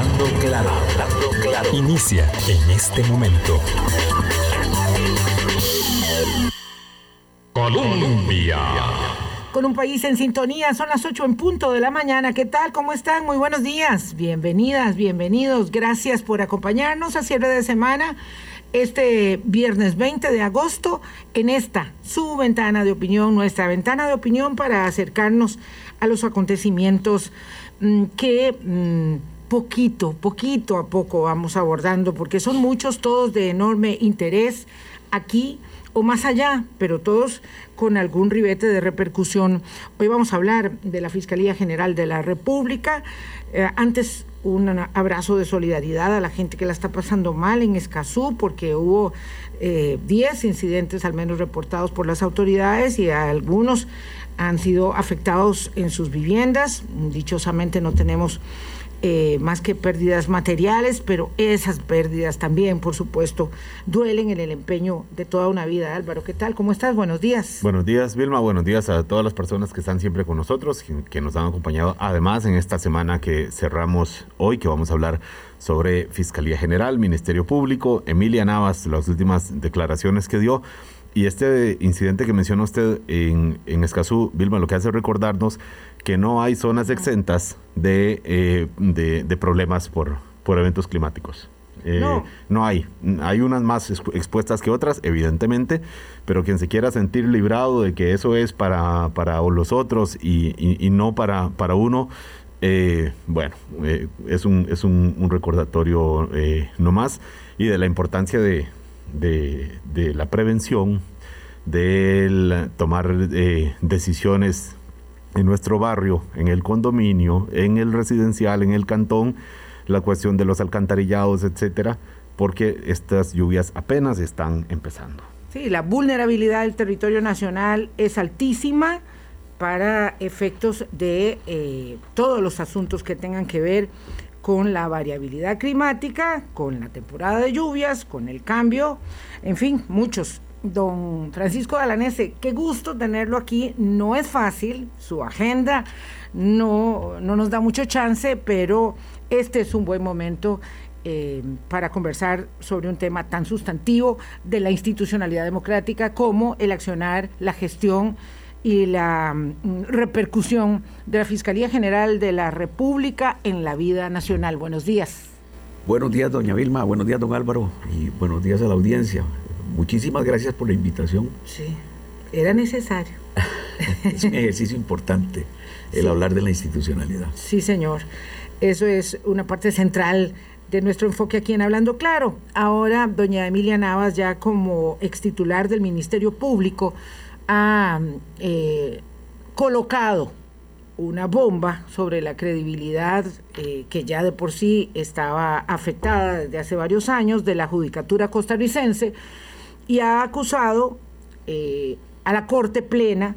Hablando claro, hablando claro. Inicia en este momento. Colombia. Con un país en sintonía, son las 8 en punto de la mañana. ¿Qué tal? ¿Cómo están? Muy buenos días. Bienvenidas, bienvenidos. Gracias por acompañarnos a cierre de semana este viernes 20 de agosto en esta, su ventana de opinión, nuestra ventana de opinión para acercarnos a los acontecimientos mm, que mm, poquito, poquito a poco vamos abordando, porque son muchos, todos de enorme interés aquí o más allá, pero todos con algún ribete de repercusión. Hoy vamos a hablar de la Fiscalía General de la República. Eh, antes un abrazo de solidaridad a la gente que la está pasando mal en Escazú, porque hubo 10 eh, incidentes al menos reportados por las autoridades y algunos han sido afectados en sus viviendas. Dichosamente no tenemos eh, más que pérdidas materiales, pero esas pérdidas también, por supuesto, duelen en el empeño de toda una vida. Álvaro, ¿qué tal? ¿Cómo estás? Buenos días. Buenos días, Vilma. Buenos días a todas las personas que están siempre con nosotros, que nos han acompañado. Además, en esta semana que cerramos hoy, que vamos a hablar sobre Fiscalía General, Ministerio Público, Emilia Navas, las últimas declaraciones que dio. Y este incidente que menciona usted en, en Escazú, Vilma, lo que hace recordarnos que no hay zonas exentas de, eh, de, problemas por, por eventos climáticos. Eh, no. no. hay. Hay unas más expuestas que otras, evidentemente, pero quien se quiera sentir librado de que eso es para, para los otros y, y, no para, para uno, eh, bueno, es, un, es un, un recordatorio no más y de la importancia de, de, de la prevención, de tomar decisiones en nuestro barrio, en el condominio, en el residencial, en el cantón, la cuestión de los alcantarillados, etcétera, porque estas lluvias apenas están empezando. Sí, la vulnerabilidad del territorio nacional es altísima para efectos de eh, todos los asuntos que tengan que ver con la variabilidad climática, con la temporada de lluvias, con el cambio, en fin, muchos don Francisco Dalanese, qué gusto tenerlo aquí. No es fácil, su agenda no, no nos da mucho chance, pero este es un buen momento eh, para conversar sobre un tema tan sustantivo de la institucionalidad democrática como el accionar, la gestión y la mm, repercusión de la Fiscalía General de la República en la vida nacional. Buenos días. Buenos días, doña Vilma, buenos días, don Álvaro, y buenos días a la audiencia. Muchísimas gracias por la invitación. Sí, era necesario. es un ejercicio importante el hablar de la institucionalidad. Sí, señor. Eso es una parte central de nuestro enfoque aquí en Hablando Claro. Ahora, doña Emilia Navas, ya como ex titular del Ministerio Público, ha eh, colocado una bomba sobre la credibilidad eh, que ya de por sí estaba afectada desde hace varios años de la judicatura costarricense y ha acusado eh, a la Corte Plena,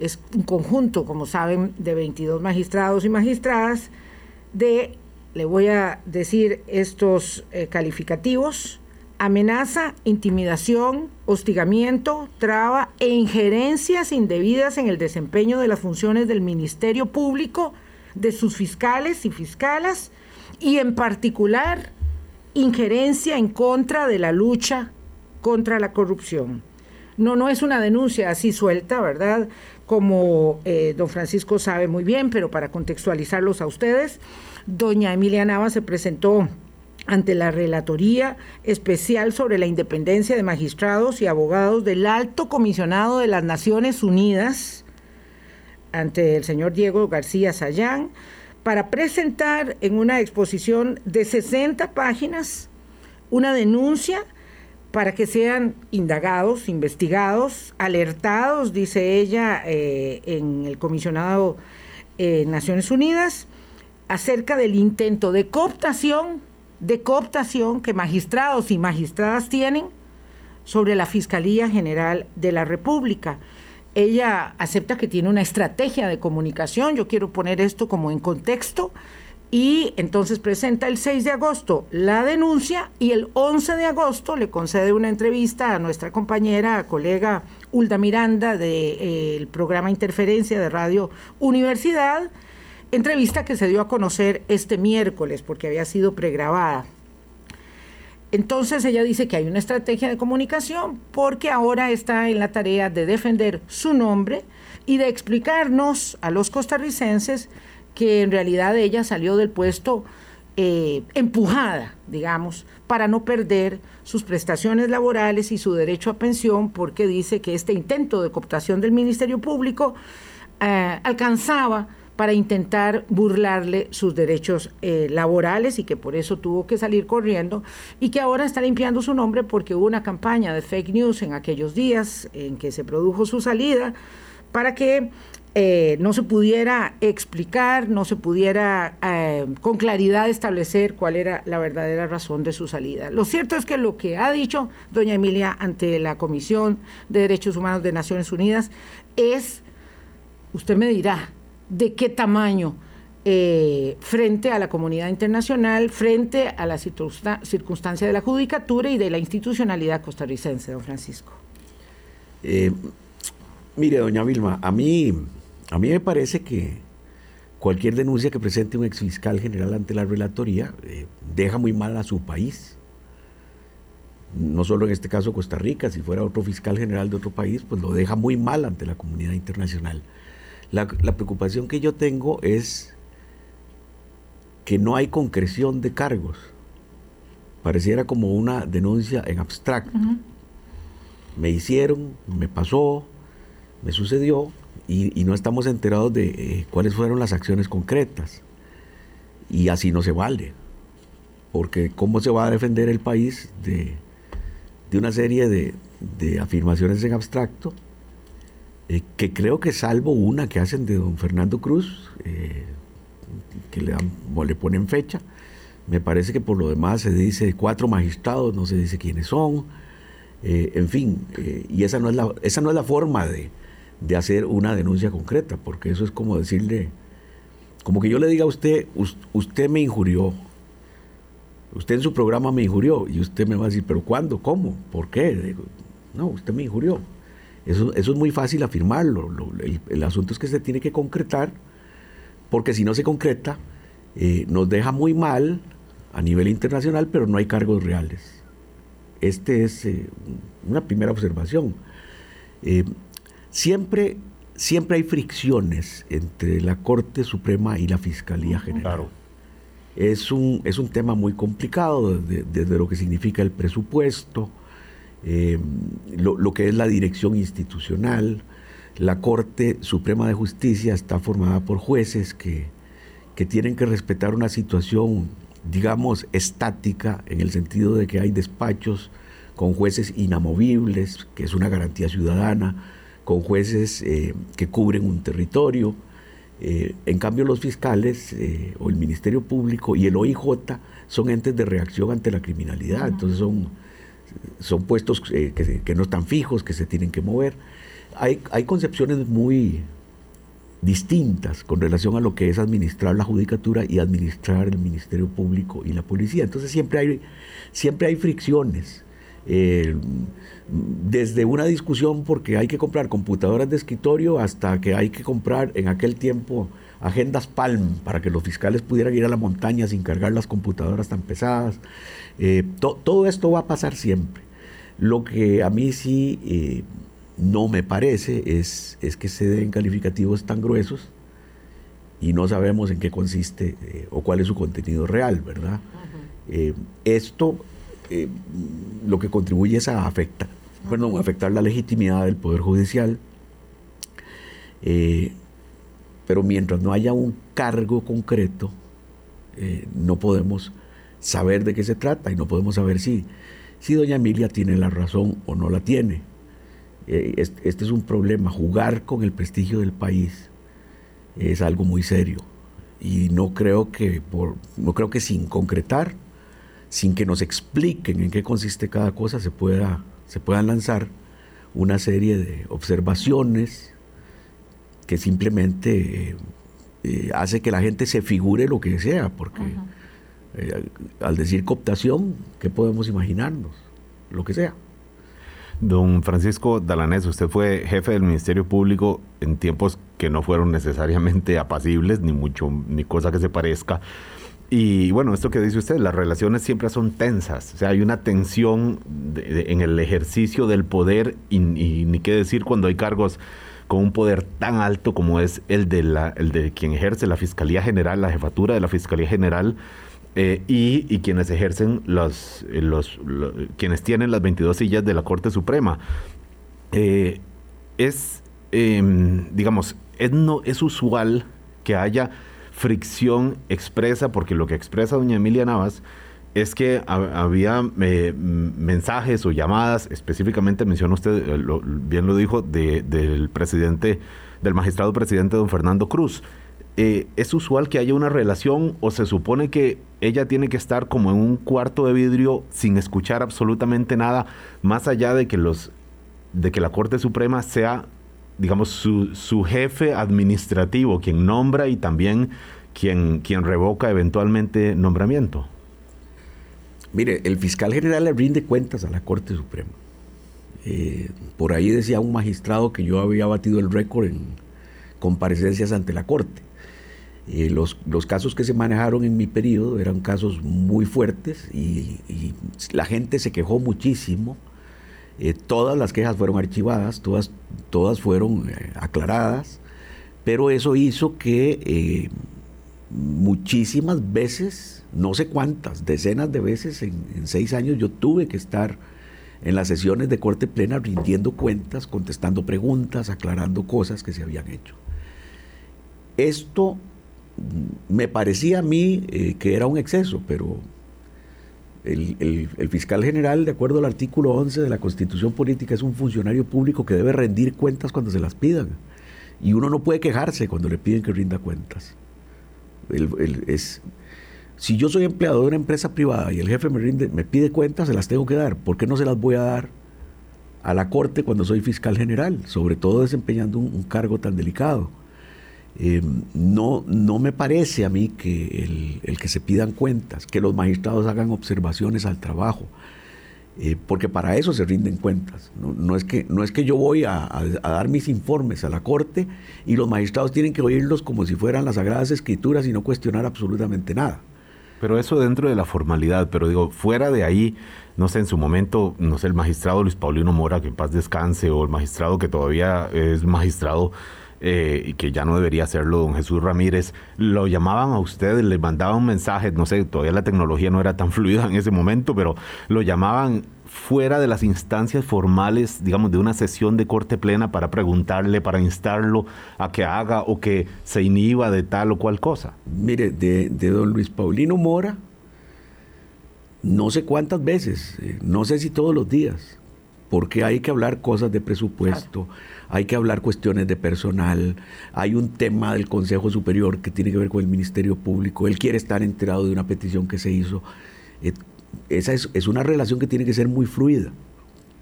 es un conjunto, como saben, de 22 magistrados y magistradas, de, le voy a decir estos eh, calificativos, amenaza, intimidación, hostigamiento, traba e injerencias indebidas en el desempeño de las funciones del Ministerio Público, de sus fiscales y fiscalas, y en particular injerencia en contra de la lucha contra la corrupción. No, no es una denuncia así suelta, ¿verdad? Como eh, don Francisco sabe muy bien, pero para contextualizarlos a ustedes, doña Emilia Nava se presentó ante la Relatoría Especial sobre la Independencia de Magistrados y Abogados del Alto Comisionado de las Naciones Unidas, ante el señor Diego García Sayán, para presentar en una exposición de 60 páginas una denuncia para que sean indagados, investigados, alertados, dice ella, eh, en el comisionado eh, Naciones Unidas, acerca del intento de cooptación, de cooptación que magistrados y magistradas tienen sobre la Fiscalía General de la República. Ella acepta que tiene una estrategia de comunicación, yo quiero poner esto como en contexto, y entonces presenta el 6 de agosto la denuncia y el 11 de agosto le concede una entrevista a nuestra compañera, colega Ulda Miranda del programa Interferencia de Radio Universidad entrevista que se dio a conocer este miércoles porque había sido pregrabada. Entonces ella dice que hay una estrategia de comunicación porque ahora está en la tarea de defender su nombre y de explicarnos a los costarricenses que en realidad ella salió del puesto eh, empujada, digamos, para no perder sus prestaciones laborales y su derecho a pensión, porque dice que este intento de cooptación del Ministerio Público eh, alcanzaba para intentar burlarle sus derechos eh, laborales y que por eso tuvo que salir corriendo y que ahora está limpiando su nombre porque hubo una campaña de fake news en aquellos días en que se produjo su salida para que eh, no se pudiera explicar, no se pudiera eh, con claridad establecer cuál era la verdadera razón de su salida. Lo cierto es que lo que ha dicho doña Emilia ante la Comisión de Derechos Humanos de Naciones Unidas es, usted me dirá, de qué tamaño eh, frente a la comunidad internacional, frente a la circunstancia de la judicatura y de la institucionalidad costarricense, don Francisco. Mire, doña Vilma, a mí, a mí me parece que cualquier denuncia que presente un exfiscal general ante la relatoría eh, deja muy mal a su país. No solo en este caso Costa Rica, si fuera otro fiscal general de otro país, pues lo deja muy mal ante la comunidad internacional. La, preocupación que yo tengo es que no hay concreción de cargos. Pareciera como una denuncia en abstracto. Me hicieron, me pasó, me sucedió y, no estamos enterados de eh, cuáles fueron las acciones concretas. Y así no se vale. Porque ¿cómo se va a defender el país de, una serie de, de afirmaciones en abstracto eh, que creo que salvo una que hacen de don Fernando Cruz, eh, que le, dan, le ponen fecha, me parece que por lo demás se dice cuatro magistrados, no se dice quiénes son, eh, en fin, y esa no, es la, esa no es la forma de, de, hacer una denuncia concreta, porque eso es como decirle, como que yo le diga a usted, usted me injurió, usted en su programa me injurió, y usted me va a decir, pero ¿cuándo? ¿Cómo? ¿Por qué? no, usted me injurió. Eso, es muy fácil afirmarlo. el, asunto es que se tiene que concretar, porque si no se concreta, eh, nos deja muy mal a nivel internacional, pero no hay cargos reales. Este es eh, una primera observación. Eh, siempre, siempre hay fricciones entre la Corte Suprema y la Fiscalía General. Es, un, es un tema muy complicado desde lo que significa el presupuesto, eh, lo, que es la dirección institucional. La Corte Suprema de Justicia está formada por jueces que, que tienen que respetar una situación, digamos, estática, en el sentido de que hay despachos con jueces inamovibles, que es una garantía ciudadana, con jueces eh, que cubren un territorio. Eh, en cambio, los fiscales o el Ministerio Público y el OIJ son entes de reacción ante la criminalidad, entonces son son puestos eh, que, no están fijos, que se tienen que mover. Hay, hay concepciones muy distintas con relación a lo que es administrar la judicatura y administrar el Ministerio Público y la policía. Entonces siempre hay, siempre hay fricciones. Eh, desde una discusión porque hay que comprar computadoras de escritorio hasta que hay que comprar en aquel tiempo agendas Palm para que los fiscales pudieran ir a la montaña sin cargar las computadoras tan pesadas. Eh, todo esto va a pasar siempre. Lo que a mí sí eh, no me parece es, es, que se den calificativos tan gruesos y no sabemos en qué consiste eh, o cuál es su contenido real, ¿verdad? esto lo que contribuye es a afectar, afectar la legitimidad del Poder Judicial. pero mientras no haya un cargo concreto, no podemos saber de qué se trata y no podemos saber si, si doña Emilia tiene la razón o no la tiene. Eh, este es un problema, jugar con el prestigio del país es algo muy serio y no creo que por no creo que sin concretar, sin que nos expliquen en qué consiste cada cosa se pueda se puedan lanzar una serie de observaciones que simplemente eh, eh, hace que la gente se figure lo que sea, porque eh, al decir cooptación, ¿qué podemos imaginarnos? Lo que sea. Don Francisco Dalanés, usted fue jefe del Ministerio Público en tiempos que no fueron necesariamente apacibles, ni mucho, ni cosa que se parezca. Y bueno, esto que dice usted, las relaciones siempre son tensas, o sea, hay una tensión en el ejercicio del poder y, ni qué decir cuando hay cargos con un poder tan alto como es el de, la, el de quien ejerce la Fiscalía General, la jefatura de la Fiscalía General, eh, y, quienes ejercen los, eh, los, quienes tienen las 22 sillas de la Corte Suprema. Eh, es, em, digamos, es, no, es usual que haya fricción expresa, porque lo que expresa doña Emilia Navas es que había mensajes o llamadas, específicamente menciona usted, bien lo dijo, del presidente, del magistrado presidente don Fernando Cruz, eh, ¿es usual que haya una relación o se supone que ella tiene que estar como en un cuarto de vidrio sin escuchar absolutamente nada, más allá de que los de que la Corte Suprema sea, digamos, su, su jefe administrativo, quien nombra y también quien, quien revoca eventualmente nombramiento? Mire, el fiscal general le rinde cuentas a la Corte Suprema. Eh, por ahí decía un magistrado que yo había batido el récord en comparecencias ante la Corte. Eh, los, casos que se manejaron en mi periodo eran casos muy fuertes y, la gente se quejó muchísimo. Eh, todas las quejas fueron archivadas, todas, todas fueron eh, aclaradas, pero eso hizo que muchísimas veces, no sé cuántas, decenas de veces en, seis años yo tuve que estar en las sesiones de corte plena rindiendo cuentas, contestando preguntas, aclarando cosas que se habían hecho. Esto me parecía a mí eh, que era un exceso, pero el, fiscal general, de acuerdo al artículo 11 de la Constitución Política, es un funcionario público que debe rendir cuentas cuando se las pidan. Y uno no puede quejarse cuando le piden que rinda cuentas. es, si yo soy empleado de una empresa privada y el jefe me, rinde, me pide cuentas, se las tengo que dar. ¿Por qué no se las voy a dar a la Corte cuando soy fiscal general? Sobre todo desempeñando un cargo tan delicado. Eh, no, no me parece a mí que el, que se pidan cuentas, que los magistrados hagan observaciones al trabajo, eh, porque para eso se rinden cuentas. No, es, que, no es que yo voy a, dar mis informes a la Corte y los magistrados tienen que oírlos como si fueran las Sagradas Escrituras y no cuestionar absolutamente nada. Pero eso dentro de la formalidad, pero digo, fuera de ahí, no sé, en su momento, no sé, el magistrado Luis Paulino Mora, que en paz descanse, o el magistrado que todavía es magistrado, eh, y que ya no debería hacerlo, don Jesús Ramírez, lo llamaban a usted, le mandaban un mensaje, no sé, todavía la tecnología no era tan fluida en ese momento, pero lo llamaban fuera de las instancias formales, digamos, de una sesión de corte plena para preguntarle, para instarlo a que haga o que se inhiba de tal o cual cosa? Mire, de, don Luis Paulino Mora, no sé cuántas veces, eh, no sé si todos los días, porque hay que hablar cosas de presupuesto hay que hablar cuestiones de personal, hay un tema del Consejo Superior que tiene que ver con el Ministerio Público, él quiere estar enterado de una petición que se hizo. Eh, esa es, una relación que tiene que ser muy fluida,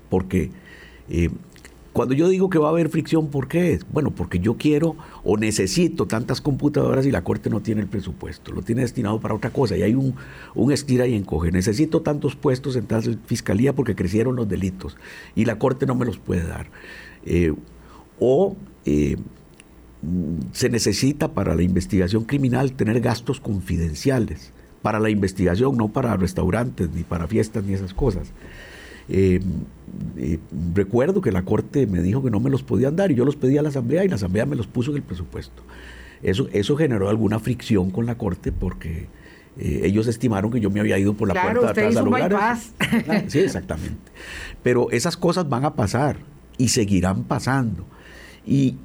porque eh, cuando yo digo que va a haber fricción, ¿por qué? Bueno, porque yo quiero o necesito tantas computadoras y la Corte no tiene el presupuesto, lo tiene destinado para otra cosa y hay un, un estira y encoge. Necesito tantos puestos en tal fiscalía porque crecieron los delitos y la Corte no me los puede dar. Eh, o eh, se necesita para la investigación criminal tener gastos confidenciales, para la investigación, no para restaurantes, ni para fiestas, ni esas cosas. Eh, eh, recuerdo que la Corte me dijo que no me los podían dar y yo los pedí a la Asamblea y la Asamblea me los puso en el presupuesto. Eso, eso generó alguna fricción con la Corte porque ellos estimaron que yo me había ido por la puerta de atrás a lograr Sí, exactamente. Pero esas cosas van a pasar y seguirán pasando. Y,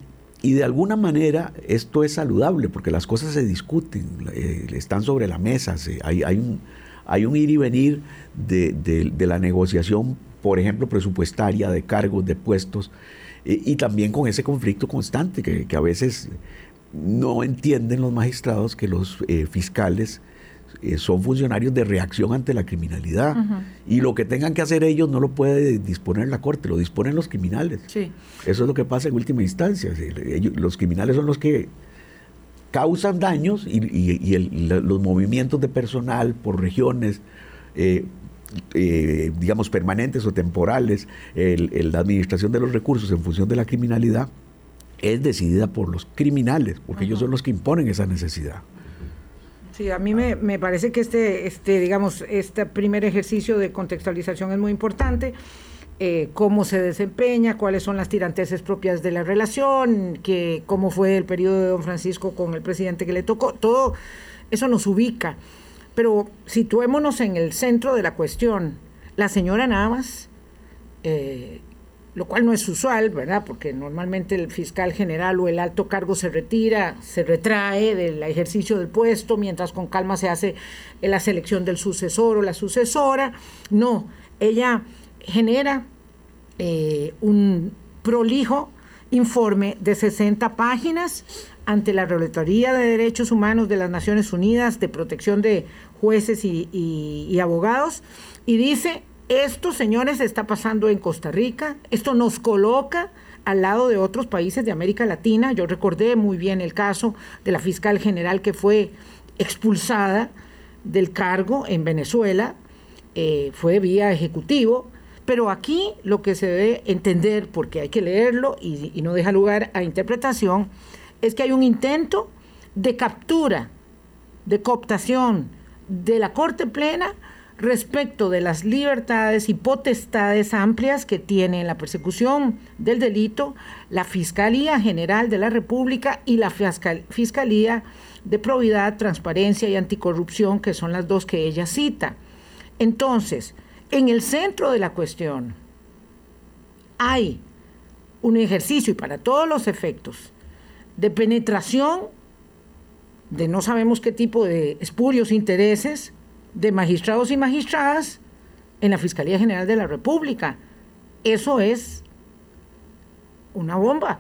de alguna manera esto es saludable porque las cosas se discuten, eh, están sobre la mesa, hay, hay, un, hay, un, ir y venir de, la negociación, por ejemplo, presupuestaria, de cargos, de puestos, y también con ese conflicto constante que, a veces no entienden los magistrados que los eh, fiscales eh, son funcionarios de reacción ante la criminalidad. Y lo que tengan que hacer ellos no lo puede disponer la Corte, lo disponen los criminales. Eso es lo que pasa en última instancia. los criminales son los que causan daños y, los movimientos de personal por regiones, eh, eh, digamos, permanentes o temporales, la administración de los recursos en función de la criminalidad, es decidida por los criminales, porque ellos son los que imponen esa necesidad. Sí, a mí me, me, parece que este, este, digamos, este primer ejercicio de contextualización es muy importante. Eh, cómo se desempeña, cuáles son las tiranteses propias de la relación, que, cómo fue el periodo de don Francisco con el presidente que le tocó, todo eso nos ubica. Pero situémonos en el centro de la cuestión. La señora Navas, eh, lo cual no es usual, ¿verdad? Porque normalmente el fiscal general o el alto cargo se retira, se retrae del ejercicio del puesto, mientras con calma se hace la selección del sucesor o la sucesora. No, ella genera eh, un prolijo informe de 60 páginas ante la Relatoría de Derechos Humanos de las Naciones Unidas de protección de jueces y, abogados y dice, esto señores está pasando en Costa Rica, esto nos coloca al lado de otros países de América Latina. Yo recordé muy bien el caso de la fiscal general que fue expulsada del cargo en Venezuela, eh, fue vía ejecutivo, pero aquí lo que se debe entender, porque hay que leerlo y, no deja lugar a interpretación, es que hay un intento de captura, de cooptación de la Corte Plena respecto de las libertades y potestades amplias que tiene en la persecución del delito la Fiscalía General de la República y la Fiscalía de Probidad, Transparencia y Anticorrupción, que son las dos que ella cita. Entonces, en el centro de la cuestión hay un ejercicio y para todos los efectos de penetración de no sabemos qué tipo de espurios intereses de magistrados y magistradas en la Fiscalía General de la República. Eso es una bomba.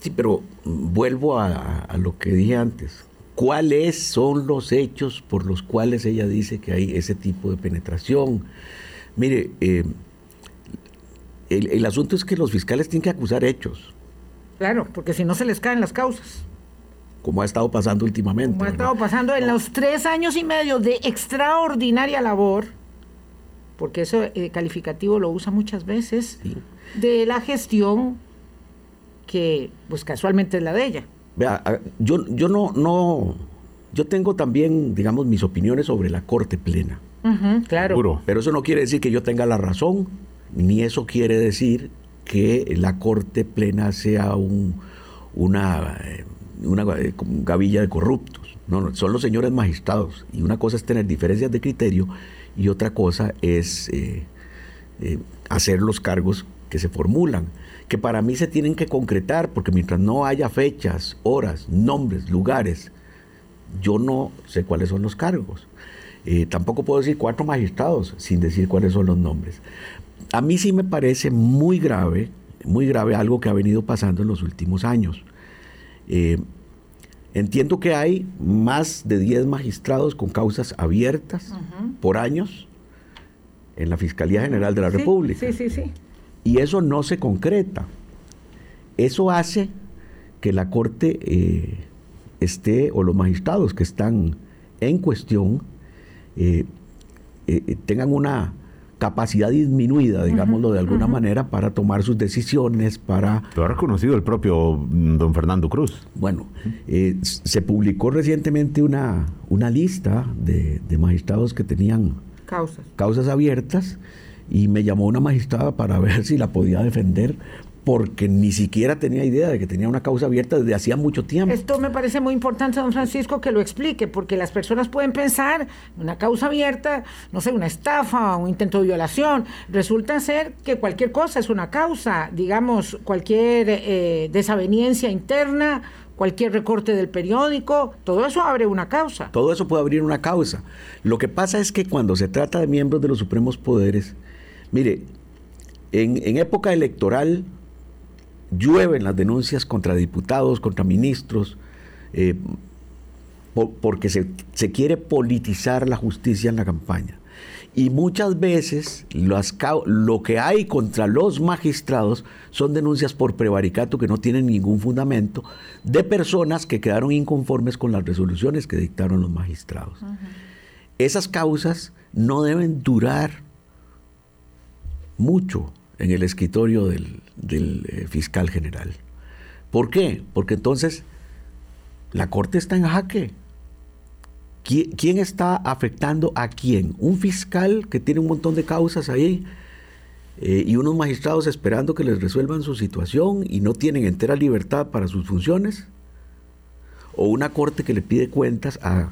Sí, pero vuelvo a, lo que dije antes. ¿Cuáles son los hechos por los cuales ella dice que hay ese tipo de penetración? Mire, eh, el, asunto es que los fiscales tienen que acusar hechos. Claro, porque si no se les caen las causas. Como ha estado pasando últimamente. Como ha estado pasando en los tres años y medio de extraordinaria labor, porque eso eh, calificativo lo usa muchas veces, de la gestión que pues casualmente es la de ella. Vea, yo, yo no, no, yo tengo también, digamos, mis opiniones sobre la Corte Plena claro. Pero eso no quiere decir que yo tenga la razón, ni eso quiere decir que la Corte Plena sea un, una, eh, una eh, gavilla de corruptos. No, son los señores magistrados. Y una cosa es tener diferencias de criterio y otra cosa es eh, hacer los cargos que se formulan, que para mí se tienen que concretar, porque mientras no haya fechas, horas, nombres, lugares, yo no sé cuáles son los cargos. Tampoco puedo decir cuatro magistrados sin decir cuáles son los nombres. A mí sí me parece muy grave, muy grave algo que ha venido pasando en los últimos años. Eh, entiendo que hay más de 10 magistrados con causas abiertas por años en la Fiscalía General de la República. Sí, sí, sí. Y eso no se concreta. Eso hace que la Corte eh, esté, o los magistrados que están en cuestión, eh, eh, tengan una capacidad disminuida, digámoslo de alguna manera, para tomar sus decisiones, para... Lo ha reconocido el propio mm, don Fernando Cruz. Bueno, eh, se publicó recientemente una, una lista de, de magistrados que tenían causas. causas abiertas y me llamó una magistrada para ver si la podía defender porque ni siquiera tenía idea de que tenía una causa abierta desde hacía mucho tiempo. Esto me parece muy importante, don Francisco, que lo explique, porque las personas pueden pensar una causa abierta, no sé, una estafa, un intento de violación. Resulta ser que cualquier cosa es una causa, digamos, cualquier eh, desaveniencia interna, cualquier recorte del periódico, todo eso abre una causa. Todo eso puede abrir una causa. Lo que pasa es que cuando se trata de miembros de los supremos poderes, mire, en, en época electoral, llueven las denuncias contra diputados, contra ministros, eh, porque se, quiere politizar la justicia en la campaña. Y muchas veces lo que hay contra los magistrados son denuncias por prevaricato que no tienen ningún fundamento de personas que quedaron inconformes con las resoluciones que dictaron los magistrados. Esas causas no deben durar mucho en el escritorio del, eh, fiscal general. ¿Por qué? Porque entonces la Corte está en jaque. ¿Quién está afectando a quién? Un fiscal que tiene un montón de causas ahí eh, y unos magistrados esperando que les resuelvan su situación y no tienen entera libertad para sus funciones. O una corte que le pide cuentas a,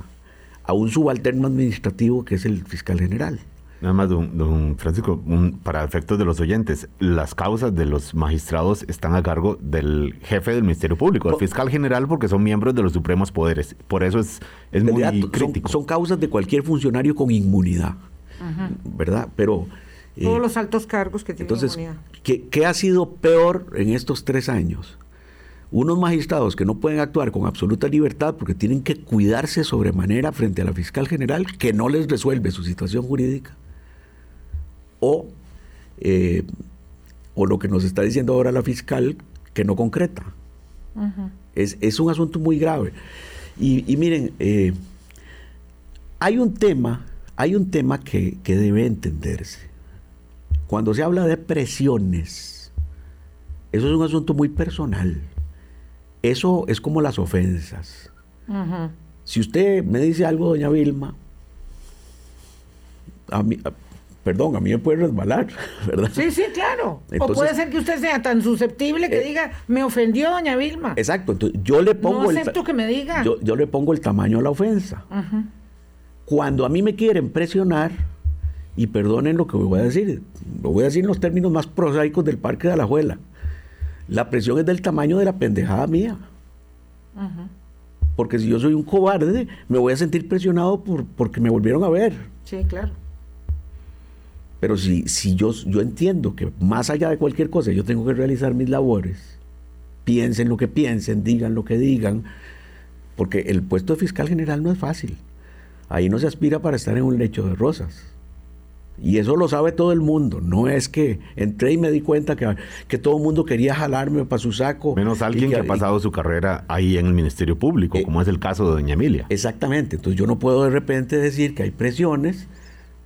a un subalterno administrativo que es el fiscal general. Nada más, don, Francisco, para efectos de los oyentes, las causas de los magistrados están a cargo del jefe del Ministerio Público, el fiscal general, porque son miembros de los supremos poderes. Por eso es, es muy crítico. Son, causas de cualquier funcionario con inmunidad, ¿verdad? Pero... Eh, Todos los altos cargos que tienen entonces, ¿qué, ¿qué ha sido peor en estos tres años? unos magistrados que no pueden actuar con absoluta libertad porque tienen que cuidarse sobremanera frente a la fiscal general que no les resuelve su situación jurídica o, eh, o lo que nos está diciendo ahora la fiscal, que no concreta. es, un asunto muy grave. Y, miren, eh, hay un tema, hay un tema que, debe entenderse. Cuando se habla de presiones, eso es un asunto muy personal. Eso es como las ofensas. Si usted me dice algo, doña Vilma, a mí, perdón, a mí me puede resbalar, ¿verdad? Sí, sí, claro. o puede ser que usted sea tan susceptible que eh, diga, me ofendió doña Vilma. Exacto, entonces yo le pongo... No acepto que me diga. Yo, le pongo el tamaño a la ofensa. Cuando a mí me quieren presionar, y perdonen lo que voy a decir, lo voy a decir en los términos más prosaicos del Parque de Alajuela, la presión es del tamaño de la pendejada mía. Porque si yo soy un cobarde, me voy a sentir presionado por, porque me volvieron a ver. Sí, claro. Pero si, si yo, yo entiendo que más allá de cualquier cosa yo tengo que realizar mis labores, piensen lo que piensen, digan lo que digan, porque el puesto de fiscal general no es fácil. Ahí no se aspira para estar en un lecho de rosas. Y eso lo sabe todo el mundo. No es que entré y me di cuenta que, que todo el mundo quería jalarme para su saco. Menos alguien que, ha pasado su carrera ahí en el Ministerio Público, eh, como es el caso de doña Emilia. Exactamente. Entonces yo no puedo de repente decir que hay presiones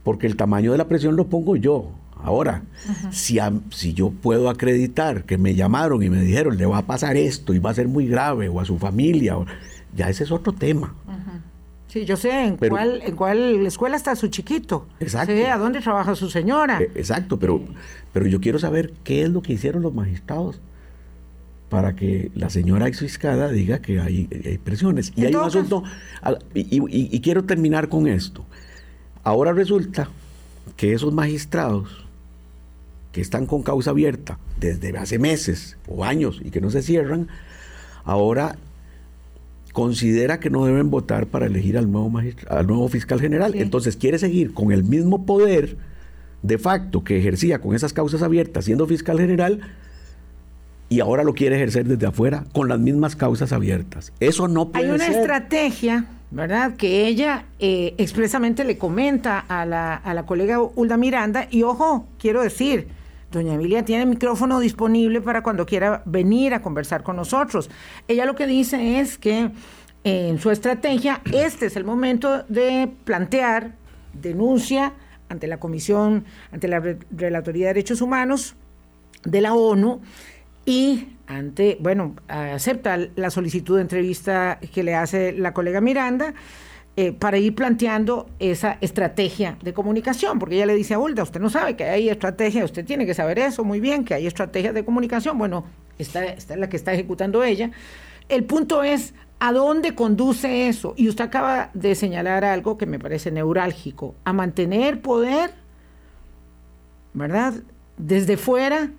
porque el tamaño de la presión lo pongo yo. Ahora, si, si yo puedo acreditar que me llamaron y me dijeron, le va a pasar esto y va a ser muy grave, o a su familia, ya ese es otro tema. Sí, yo sé en, cuál, en cuál escuela está su chiquito. Exacto. Sé a dónde trabaja su señora. E, exacto, pero, pero yo quiero saber qué es lo que hicieron los magistrados para que la señora exfiscada diga que hay, presiones. Y hay un asunto, y quiero terminar con esto. Ahora resulta que esos magistrados que están con causa abierta desde hace meses o años y que no se cierran, ahora considera que no deben votar para elegir al nuevo, al nuevo fiscal general. Entonces quiere seguir con el mismo poder de facto que ejercía con esas causas abiertas siendo fiscal general y ahora lo quiere ejercer desde afuera con las mismas causas abiertas. Eso no puede ser. Hay una estrategia ¿verdad? Que ella eh, expresamente le comenta a la, a la colega Hulda Miranda, y ojo, quiero decir, doña Emilia tiene el micrófono disponible para cuando quiera venir a conversar con nosotros. Ella lo que dice es que en su estrategia, este es el momento de plantear denuncia ante la Comisión, ante la Relatoría de Derechos Humanos de la ONU y ante, bueno, acepta la solicitud de entrevista que le hace la colega Miranda eh, para ir planteando esa estrategia de comunicación, porque ella le dice a Hulda, usted no sabe que hay estrategia, usted tiene que saber eso muy bien, que hay estrategia de comunicación, bueno, esta es la que está ejecutando ella. El punto es, ¿a dónde conduce eso? Y usted acaba de señalar algo que me parece neurálgico, a mantener poder, ¿verdad? Desde fuera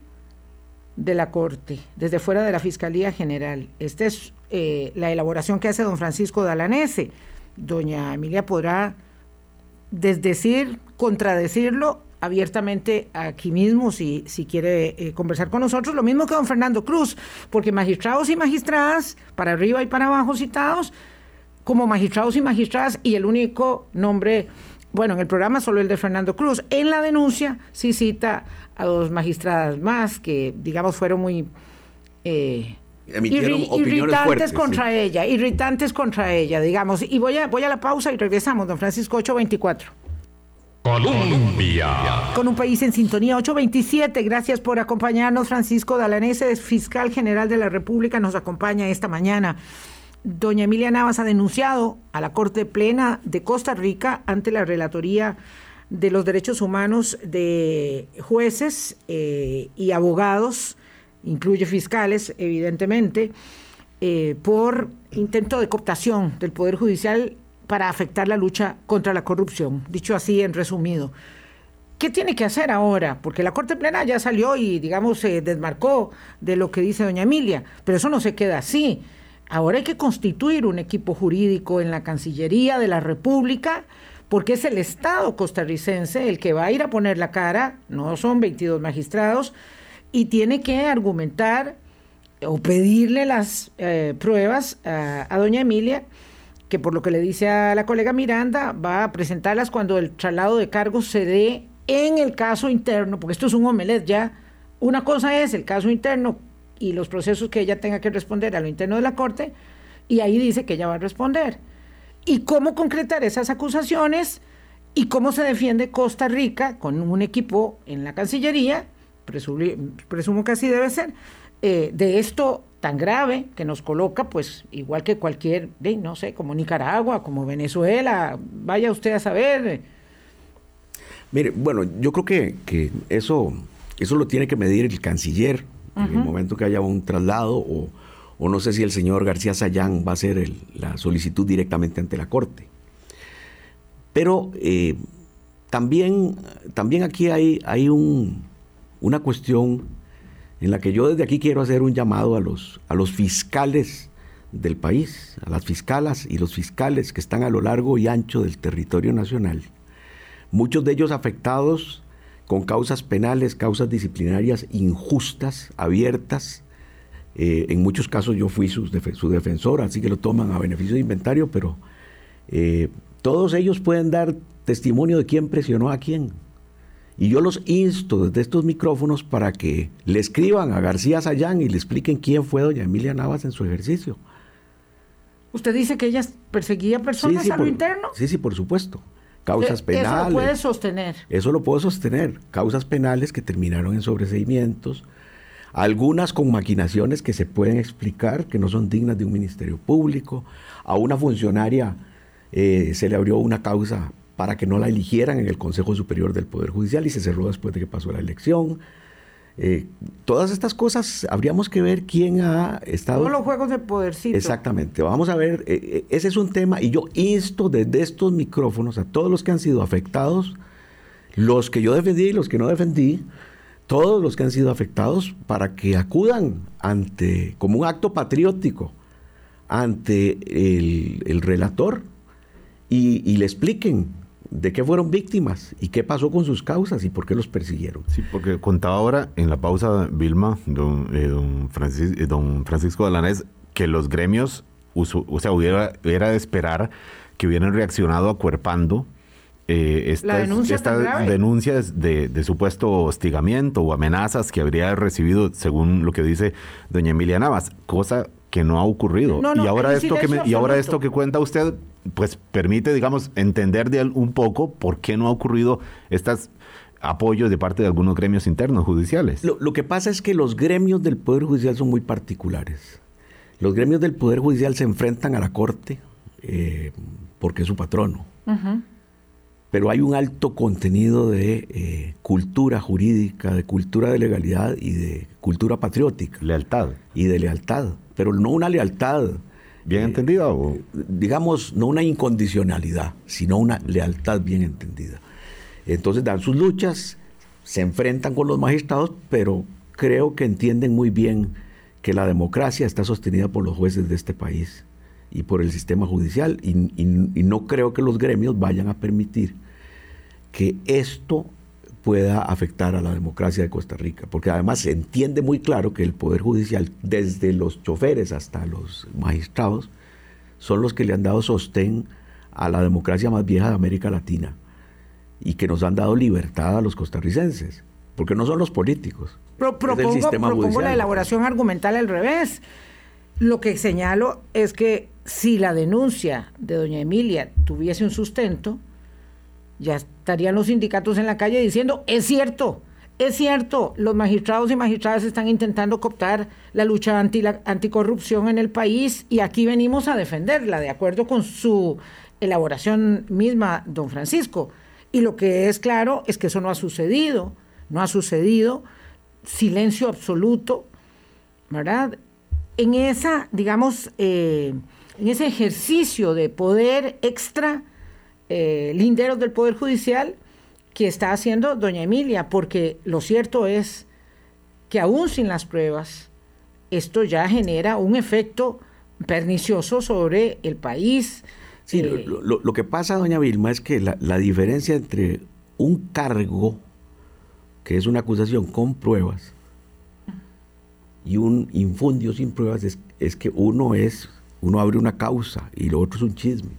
de la Corte, desde fuera de la Fiscalía General. Esta es eh, la elaboración que hace don Francisco Dalanese. Doña Emilia podrá desdecir, contradecirlo abiertamente aquí mismo si, si quiere eh, conversar con nosotros, lo mismo que don Fernando Cruz, porque magistrados y magistradas, para arriba y para abajo citados, como magistrados y magistradas, y el único nombre, bueno, en el programa solo el de Fernando Cruz, en la denuncia sí cita a dos magistradas más que, digamos, fueron muy... Eh, irritantes contra ella, irritantes contra ella, digamos. Y voy a, voy a la pausa y regresamos, don Francisco 824. Colombia. Con un país en sintonía 827. Gracias por acompañarnos. Francisco Dalanese, fiscal general de la República, nos acompaña esta mañana. Doña Emilia Navas ha denunciado a la Corte Plena de Costa Rica ante la Relatoría de los Derechos Humanos de jueces eh, y abogados, incluye fiscales, evidentemente, eh, por intento de cooptación del Poder Judicial para afectar la lucha contra la corrupción, dicho así en resumido. ¿Qué tiene que hacer ahora? Porque la Corte Plena ya salió y, digamos, se desmarcó de lo que dice doña Emilia, pero eso no se queda así. Ahora hay que constituir un equipo jurídico en la Cancillería de la República, porque es el Estado costarricense el que va a ir a poner la cara, no son 22 magistrados, y tiene que argumentar o pedirle las eh, pruebas a, doña Emilia, que por lo que le dice a la colega Miranda, va a presentarlas cuando el traslado de cargos se dé en el caso interno, porque esto es un omelet ya. Una cosa es el caso interno y los procesos que ella tenga que responder a lo interno de la Corte, y ahí dice que ella va a responder. Y cómo concretar esas acusaciones y cómo se defiende Costa Rica con un equipo en la Cancillería, presumo, que así debe ser, eh, de esto tan grave que nos coloca, pues igual que cualquier, no sé, como Nicaragua, como Venezuela, vaya usted a saber. Mire, bueno, yo creo que, que eso, eso lo tiene que medir el canciller en el momento que haya un traslado o, no sé si el señor García Sayán va a hacer la solicitud directamente ante la Corte. Pero eh, también, también aquí hay, hay un, una cuestión en la que yo desde aquí quiero hacer un llamado a los, a los fiscales del país, a las fiscalas y los fiscales que están a lo largo y ancho del territorio nacional, muchos de ellos afectados con causas penales, causas disciplinarias injustas, abiertas. Eh, en muchos casos yo fui su, defensor, así que lo toman a beneficio de inventario, pero eh, todos ellos pueden dar testimonio de quién presionó a quién. Y yo los insto desde estos micrófonos para que le escriban a García Sayán y le expliquen quién fue doña Emilia Navas en su ejercicio. ¿Usted dice que ella perseguía personas a lo interno? Sí, sí, por supuesto causas penales. Eso lo puede sostener. Eso lo puedo sostener. Causas penales que terminaron en sobreseimientos, algunas con maquinaciones que se pueden explicar, que no son dignas de un ministerio público. A una funcionaria eh, se le abrió una causa para que no la eligieran en el Consejo Superior del Poder Judicial y se cerró después de que pasó la elección. Eh, todas estas cosas habríamos que ver quién ha estado. Todos los juegos de podercito. Exactamente. Vamos a ver, eh, eh, ese es un tema y yo insto desde estos micrófonos a todos los que han sido afectados, los que yo defendí y los que no defendí, todos los que han sido afectados, para que acudan ante, como un acto patriótico, ante el, relator y le expliquen de qué fueron víctimas y qué pasó con sus causas y por qué los persiguieron. Sí, porque contaba ahora en la pausa Vilma, don, eh, don, eh, don Francisco Dalanés, que los gremios, o sea, hubiera, hubiera de esperar que hubieran reaccionado acuerpando eh, estas, denuncias de, de, supuesto hostigamiento o amenazas que habría recibido, según lo que dice doña Emilia Navas, cosa que no ha ocurrido. y ahora esto que y ahora esto que cuenta usted pues permite, digamos, entender de un poco por qué no ha ocurrido estas apoyos de parte de algunos gremios internos judiciales. Lo, que pasa es que los gremios del Poder Judicial son muy particulares. Los gremios del Poder Judicial se enfrentan a la Corte eh, porque es su patrono. Pero hay un alto contenido de eh, cultura jurídica, de cultura de legalidad y de cultura patriótica. Lealtad. Y de lealtad. Pero no una lealtad ¿Bien eh, entendida? O? Digamos, no una incondicionalidad, sino una lealtad bien entendida. Entonces dan sus luchas, se enfrentan con los magistrados, pero creo que entienden muy bien que la democracia está sostenida por los jueces de este país y por el sistema judicial, y, y no creo que los gremios vayan a permitir que esto pueda afectar a la democracia de Costa Rica, porque además se entiende muy claro que el Poder Judicial, desde los choferes hasta los magistrados, son los que le han dado sostén a la democracia más vieja de América Latina y que nos han dado libertad a los costarricenses, porque no son los políticos. propongo la elaboración argumental al revés. Lo que señalo es que si la denuncia de doña Emilia tuviese un sustento, ya estarían los sindicatos en la calle diciendo, es cierto, es cierto, los magistrados y magistradas están intentando cooptar la lucha anti la, anticorrupción en el país y aquí venimos a defenderla, de acuerdo con su elaboración misma, don Francisco. Y lo que es claro es que eso no ha sucedido, no ha sucedido, silencio absoluto, ¿verdad? En esa, digamos, eh, en ese ejercicio de poder extra eh, linderos del Poder Judicial que está haciendo doña Emilia, porque lo cierto es que aún sin las pruebas, esto ya genera un efecto pernicioso sobre el país. Sí, eh, lo, que pasa, doña Vilma, es que la, la, diferencia entre un cargo, que es una acusación con pruebas, y un infundio sin pruebas, es, es que uno es, uno abre una causa y lo otro es un chisme.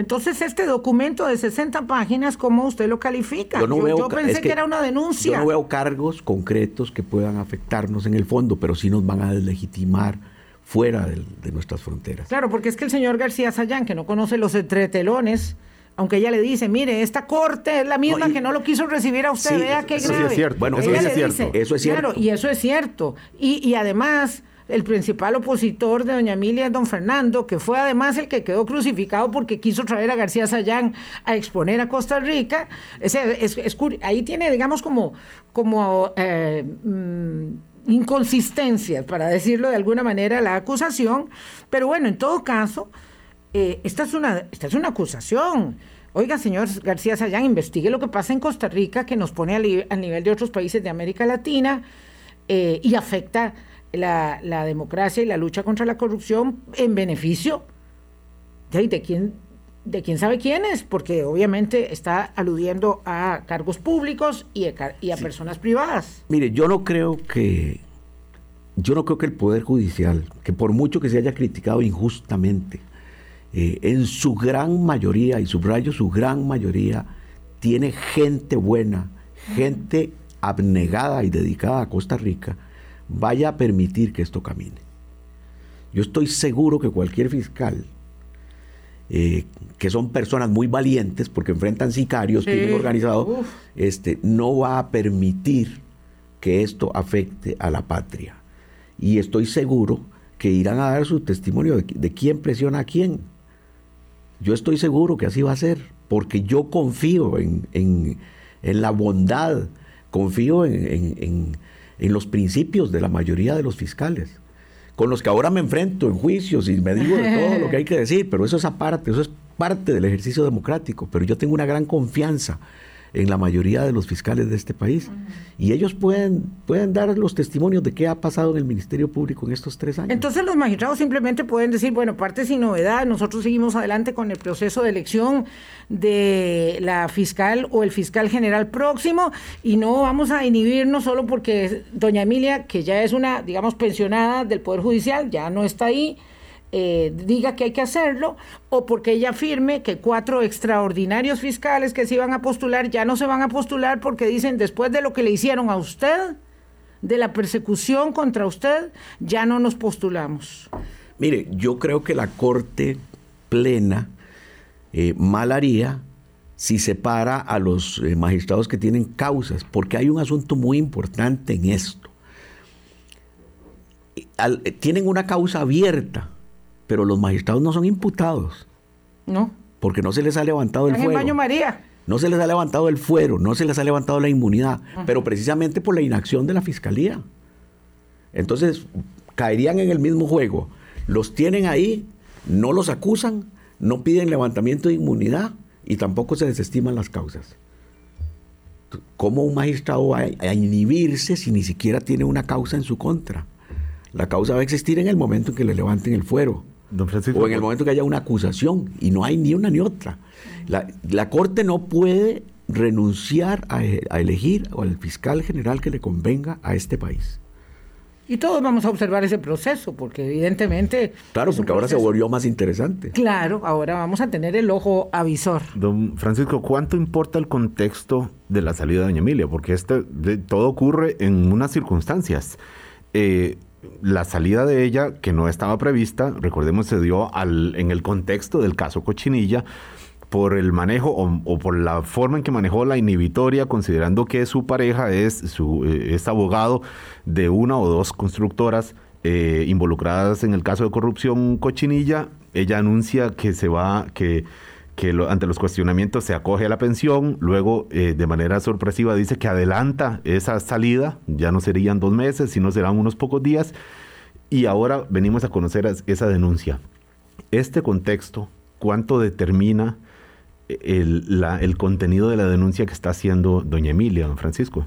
Entonces, este documento de 60 páginas, ¿cómo usted lo califica? Yo, pensé que, era una denuncia. Yo no veo cargos concretos que puedan afectarnos en el fondo, pero sí nos van a deslegitimar fuera de, nuestras fronteras. Claro, porque es que el señor García Sayán, que no conoce los entretelones, aunque ella le dice, mire, esta corte es la misma que no lo quiso recibir a usted, vea qué grave. es cierto. Bueno, eso es cierto. eso es cierto. Claro, y eso es cierto. Y, y además el principal opositor de doña Emilia es don Fernando, que fue además el que quedó crucificado porque quiso traer a García Sayán a exponer a Costa Rica. Ahí tiene, digamos, como, eh, mm, inconsistencias, para decirlo de alguna manera, la acusación. Pero bueno, en todo caso, eh, esta, es una, esta es una acusación. Oiga, señor García Sayán, investigue lo que pasa en Costa Rica, que nos pone al, nivel de otros países de América Latina eh, y afecta la, la, democracia y la lucha contra la corrupción en beneficio de, de quién de quién sabe quién es, porque obviamente está aludiendo a cargos públicos y a, y a personas privadas. Mire, yo no creo que yo no creo que el poder judicial, que por mucho que se haya criticado injustamente, eh, en su gran mayoría y subrayo su gran mayoría tiene gente buena, gente abnegada y dedicada a Costa Rica vaya a permitir que esto camine. Yo estoy seguro que cualquier fiscal, eh, que son personas muy valientes porque enfrentan sicarios, crimen organizado, este, no va a permitir que esto afecte a la patria. Y estoy seguro que irán a dar su testimonio de, quién presiona a quién. Yo estoy seguro que así va a ser, porque yo confío en, la bondad, confío en en los principios de la mayoría de los fiscales, con los que ahora me enfrento en juicios y me digo de todo lo que hay que decir, pero eso es aparte, eso es parte del ejercicio democrático, pero yo tengo una gran confianza en la mayoría de los fiscales de este país. Y ellos pueden, pueden dar los testimonios de qué ha pasado en el Ministerio Público en estos tres años. Entonces los magistrados simplemente pueden decir, bueno, parte sin novedad, nosotros seguimos adelante con el proceso de elección de la fiscal o el fiscal general próximo y no vamos a inhibirnos solo porque doña Emilia, que ya es una, digamos, pensionada del Poder Judicial, ya no está ahí eh, diga que hay que hacerlo o porque ella afirme que cuatro extraordinarios fiscales que se iban a postular ya no se van a postular porque dicen después de lo que le hicieron a usted, de la persecución contra usted, ya no nos postulamos. Mire, yo creo que la Corte Plena eh, mal haría si separa a los eh, magistrados que tienen causas, porque hay un asunto muy importante en esto. tienen una causa abierta pero los magistrados no son imputados. No. Porque no se les ha levantado el fuero. baño María. No se les ha levantado el fuero, no se les ha levantado la inmunidad, pero precisamente por la inacción de la fiscalía. Entonces, caerían en el mismo juego. Los tienen ahí, no los acusan, no piden levantamiento de inmunidad y tampoco se desestiman las causas. ¿Cómo un magistrado va a inhibirse si ni siquiera tiene una causa en su contra? La causa va a existir en el momento en que le levanten el fuero o en el momento que haya una acusación, y no hay ni una ni otra. La, Corte no puede renunciar a, elegir al fiscal general que le convenga a este país. Y todos vamos a observar ese proceso, porque evidentemente... Claro, porque ahora se volvió más interesante. Claro, ahora vamos a tener el ojo avisor. Don Francisco, ¿cuánto importa el contexto de la salida de doña Emilia? Porque este, todo ocurre en unas circunstancias. Eh, la salida de ella, que no estaba prevista, recordemos, se dio al, en el contexto del caso Cochinilla, por el manejo o, por la forma en que manejó la inhibitoria, considerando que su pareja es, su, eh, es abogado de una o dos constructoras eh, involucradas en el caso de corrupción cochinilla. Ella anuncia que se va, que, que ante los cuestionamientos se acoge a la pensión, luego eh, de manera sorpresiva dice que adelanta esa salida, ya no serían dos meses, sino serán unos pocos días, y ahora venimos a conocer esa denuncia. Este contexto, ¿cuánto determina el, contenido de la denuncia que está haciendo doña Emilia, don Francisco?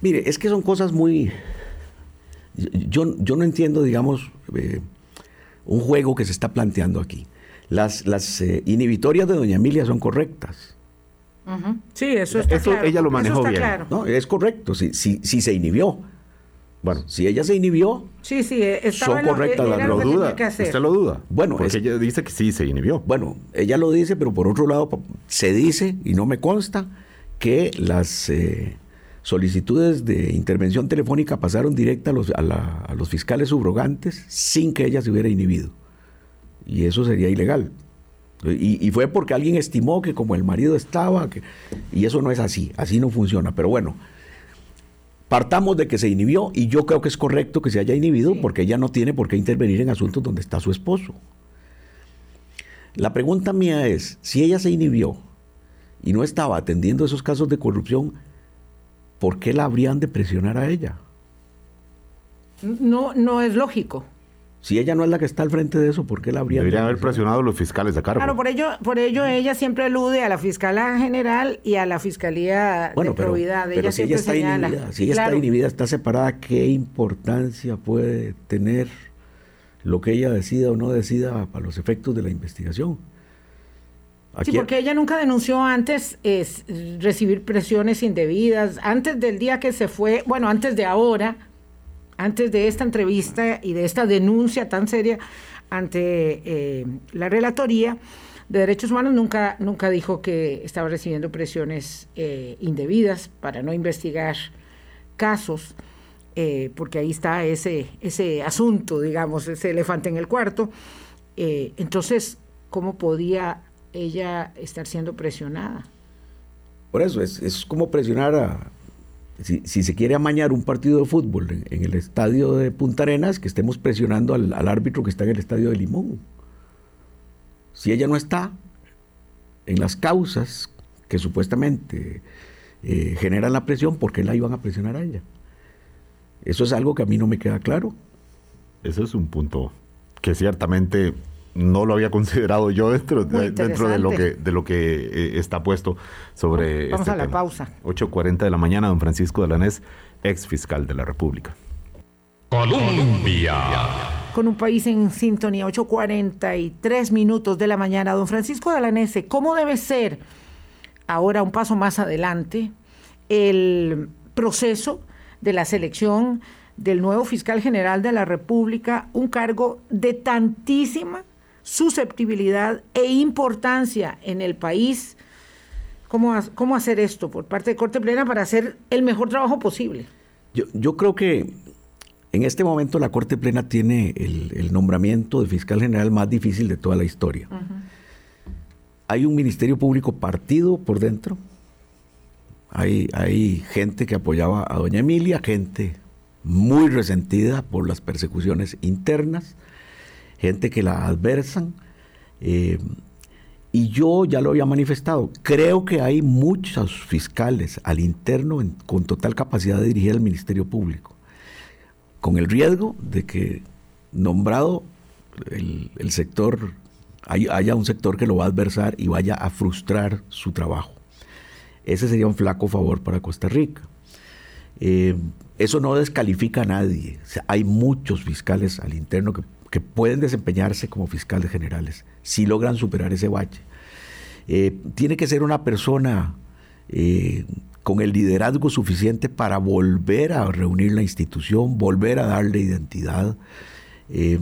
Mire, es que son cosas muy... Yo, yo no entiendo, digamos, eh, un juego que se está planteando aquí. Las, las eh, inhibitorias de doña Emilia son correctas. Sí, eso está claro. Ella lo manejó bien. No, es correcto, si, si, si se inhibió. Bueno, si ella se inhibió, sí, sí, eh, son correctas las lo duda. ¿Usted lo duda? Bueno, porque ella dice que sí se inhibió. Bueno, ella lo dice, pero por otro lado se dice y no me consta que las eh, solicitudes de intervención telefónica pasaron directa a los, a, los fiscales subrogantes sin que ella se hubiera inhibido. Y eso sería ilegal. Y, y, fue porque alguien estimó que como el marido estaba, que, y eso no es así, así no funciona. Pero bueno, Partamos de que se inhibió y yo creo que es correcto que se haya inhibido porque ella no tiene por qué intervenir en asuntos donde está su esposo. La pregunta mía es, si ella se inhibió y no estaba atendiendo esos casos de corrupción, ¿por qué la habrían de presionar a ella? No, no es lógico. Si ella no es la que está al frente de eso, ¿por qué la habría Deberían haber presionado los fiscales de cargo. Claro, por ello, por ello ella siempre alude a la Fiscalía General y a la Fiscalía de Probidad. Pero si ella está inhibida, si ella está inhibida, está separada, ¿qué importancia puede tener lo que ella decida o no decida para los efectos de la investigación? sí, porque ella nunca denunció antes es, recibir presiones indebidas. Antes del día que se fue, bueno, antes de ahora, antes de esta entrevista y de esta denuncia tan seria ante eh, la Relatoría de Derechos Humanos, nunca, nunca dijo que estaba recibiendo presiones eh, indebidas para no investigar casos, eh, porque ahí está ese, ese asunto, digamos, ese elefante en el cuarto. entonces, ¿cómo podía ella estar siendo presionada? Por eso, es, es como presionar a, si, se quiere amañar un partido de fútbol en, el estadio de Punta Arenas, que estemos presionando al, árbitro que está en el estadio de Limón. Si ella no está en las causas que supuestamente eh, generan la presión, ¿por qué la iban a presionar a ella? Eso es algo que a mí no me queda claro. Eso es un punto que ciertamente no lo había considerado yo dentro, de, dentro de lo que, de lo que eh, está puesto sobre Vamos este a la pausa. 8.40 de la mañana, don Francisco Delanés, ex fiscal de la República. Colombia. Con un país en sintonía, 8.43 minutos de la mañana. Don Francisco Delanese, ¿cómo debe ser ahora un paso más adelante el proceso de la selección del nuevo fiscal general de la República, un cargo de tantísima susceptibilidad e importancia en el país. ¿Cómo, cómo hacer esto por parte de Corte Plena para hacer el mejor trabajo posible? Yo, yo creo que en este momento la Corte Plena tiene el, nombramiento de fiscal general más difícil de toda la historia. Hay un ministerio público partido por dentro. Hay, hay gente que apoyaba a doña Emilia, gente muy resentida por las persecuciones internas gente que la adversan. Eh, y yo ya lo había manifestado. Creo que hay muchos fiscales al interno con total capacidad de dirigir al Ministerio Público, con el riesgo de que nombrado el, sector, haya un sector que lo va a adversar y vaya a frustrar su trabajo. Ese sería un flaco favor para Costa Rica. Eh, eso no descalifica a nadie. hay muchos fiscales al interno que que pueden desempeñarse como fiscales generales si logran superar ese bache. Eh, tiene que ser una persona eh, con el liderazgo suficiente para volver a reunir la institución, volver a darle identidad, eh,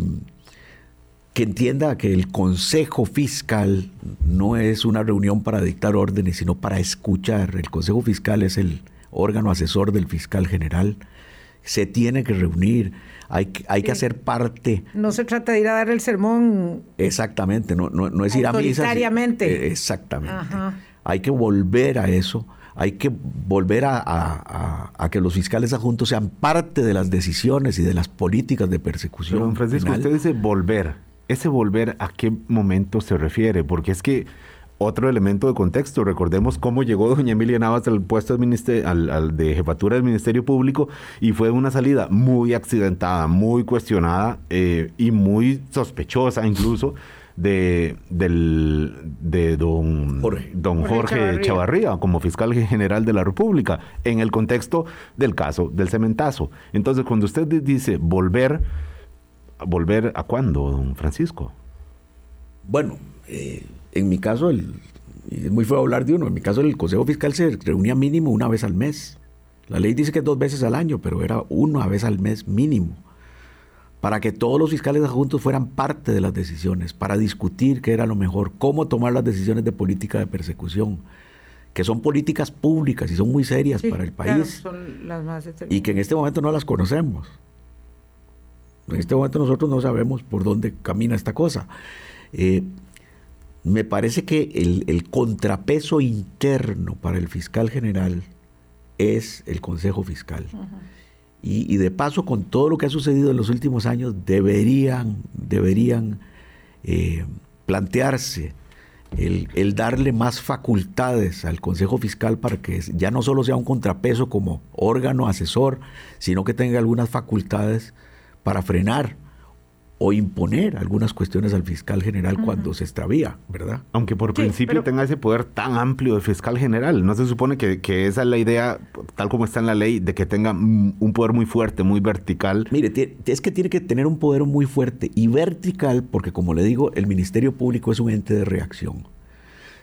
que entienda que el Consejo Fiscal no es una reunión para dictar órdenes, sino para escuchar. El Consejo Fiscal es el órgano asesor del fiscal general se tiene que reunir, hay que, hay que hacer parte. No se trata de ir a dar el sermón. Exactamente, no, no, no es ir a misa. Eh, exactamente. Hay que volver a eso, hay que volver a, que los fiscales adjuntos sean parte de las decisiones y de las políticas de persecución. don Francisco, usted dice volver. ¿Ese volver a qué momento se refiere? Porque es que otro elemento de contexto. Recordemos cómo llegó doña Emilia Navas al puesto al, de jefatura del Ministerio Público y fue una salida muy accidentada, muy cuestionada eh, y muy sospechosa incluso de, del, de don Jorge, don Jorge, Chavarría. como fiscal general de la República en el contexto del caso del cementazo. Entonces, cuando usted dice volver, ¿volver a cuándo, don Francisco? Bueno, eh, en mi caso, el, y es muy feo hablar de uno, en mi caso el Consejo Fiscal se reunía mínimo una vez al mes. La ley dice que es dos veces al año, pero era una vez al mes mínimo. Para que todos los fiscales adjuntos fueran parte de las decisiones, para discutir qué era lo mejor, cómo tomar las decisiones de política de persecución, que son políticas públicas y son muy serias para el país. y que en este momento no las conocemos. En este momento nosotros no sabemos por dónde camina esta cosa. Eh, me parece que el, contrapeso interno para el fiscal general es el Consejo Fiscal. y, de paso, con todo lo que ha sucedido en los últimos años, deberían, deberían eh, plantearse el, el, darle más facultades al Consejo Fiscal para que ya no solo sea un contrapeso como órgano asesor, sino que tenga algunas facultades para frenar o imponer algunas cuestiones al fiscal general cuando se extravía, ¿verdad? Aunque por principio tenga ese poder tan amplio de fiscal general, ¿no se supone que, esa es la idea, tal como está en la ley, de que tenga un poder muy fuerte, muy vertical? Mire, es que tiene que tener un poder muy fuerte y vertical, porque como le digo, el Ministerio Público es un ente de reacción.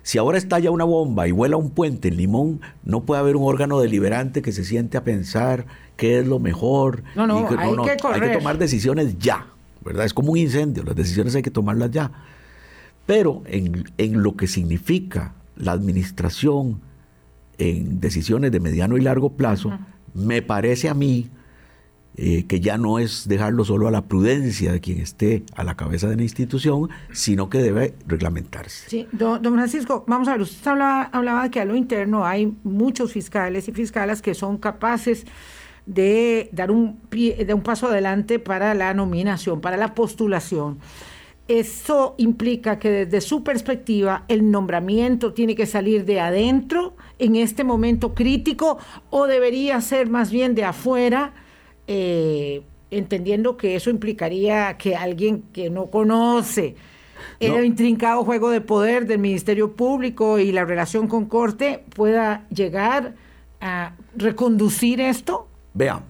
Si ahora estalla una bomba y vuela un puente en Limón, no puede haber un órgano deliberante que se siente a pensar qué es lo mejor. No, no, hay, que hay que tomar decisiones ya. ¿Verdad? Es como un incendio, las decisiones hay que tomarlas ya. Pero en, lo que significa la administración en decisiones de mediano y largo plazo, me parece a mí eh, que ya no es dejarlo solo a la prudencia de quien esté a la cabeza de la institución, sino que debe reglamentarse. Sí, don, Francisco, vamos a ver, usted hablaba, hablaba de que a lo interno hay muchos fiscales y fiscalas que son capaces de dar un, pie, de un paso adelante para la nominación, para la postulación. Eso implica que desde su perspectiva el nombramiento tiene que salir de adentro en este momento crítico o debería ser más bien de afuera, eh, entendiendo que eso implicaría que alguien que no conoce el intrincado juego de poder del Ministerio Público y la relación con Corte pueda llegar a reconducir esto? Vea,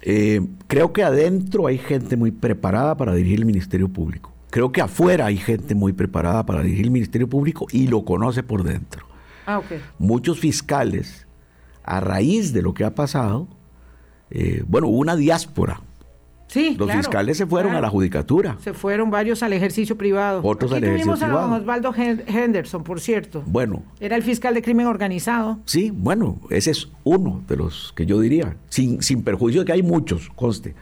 eh, creo que adentro hay gente muy preparada para dirigir el Ministerio Público. Creo que afuera hay gente muy preparada para dirigir el Ministerio Público y lo conoce por dentro. Ah, Muchos fiscales, a raíz de lo que ha pasado, eh, bueno, hubo una diáspora los fiscales se fueron a la judicatura. Se fueron varios al ejercicio privado. Otros al ejercicio privado. a Osvaldo Henderson, por cierto. Bueno. Era el fiscal de crimen organizado. Sí, bueno, ese es uno de los que yo diría, sin, sin perjuicio de que hay muchos, conste.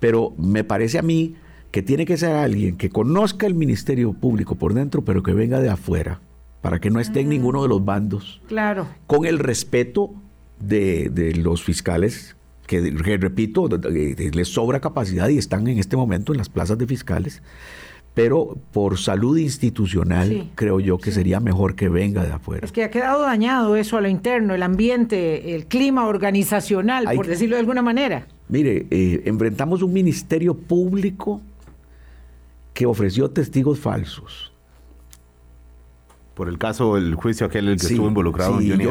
Pero me parece a mí que tiene que ser alguien que conozca el Ministerio Público por dentro, pero que venga de afuera, para que no esté en ninguno de los bandos. Claro. Con el respeto de, de los fiscales que, repito, les sobra capacidad y están en este momento en las plazas de fiscales, pero por salud institucional creo yo que sería mejor que venga de afuera. Es que ha quedado dañado eso a lo interno, el ambiente, el clima organizacional, por decirlo de alguna manera. Mire, eh, enfrentamos un ministerio público que ofreció testigos falsos por el caso del juicio aquel el que estuvo involucrado Johnny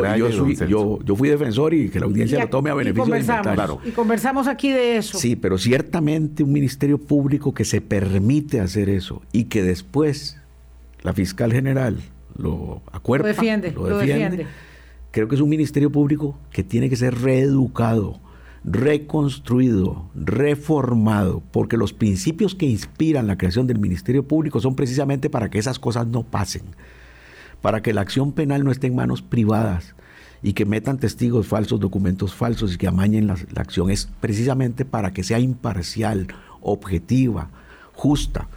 yo, yo, fui defensor y que la audiencia lo tome a beneficio y conversamos, Y conversamos aquí de eso. Sí, pero ciertamente un ministerio público que se permite hacer eso y que después la fiscal general lo acuerda, lo defiende, lo defiende. Creo que es un ministerio público que tiene que ser reeducado, reconstruido, reformado, porque los principios que inspiran la creación del ministerio público son precisamente para que esas cosas no pasen para que la acción penal no esté en manos privadas y que metan testigos falsos, documentos falsos y que amañen la, acción es precisamente para que sea imparcial, objetiva, justa.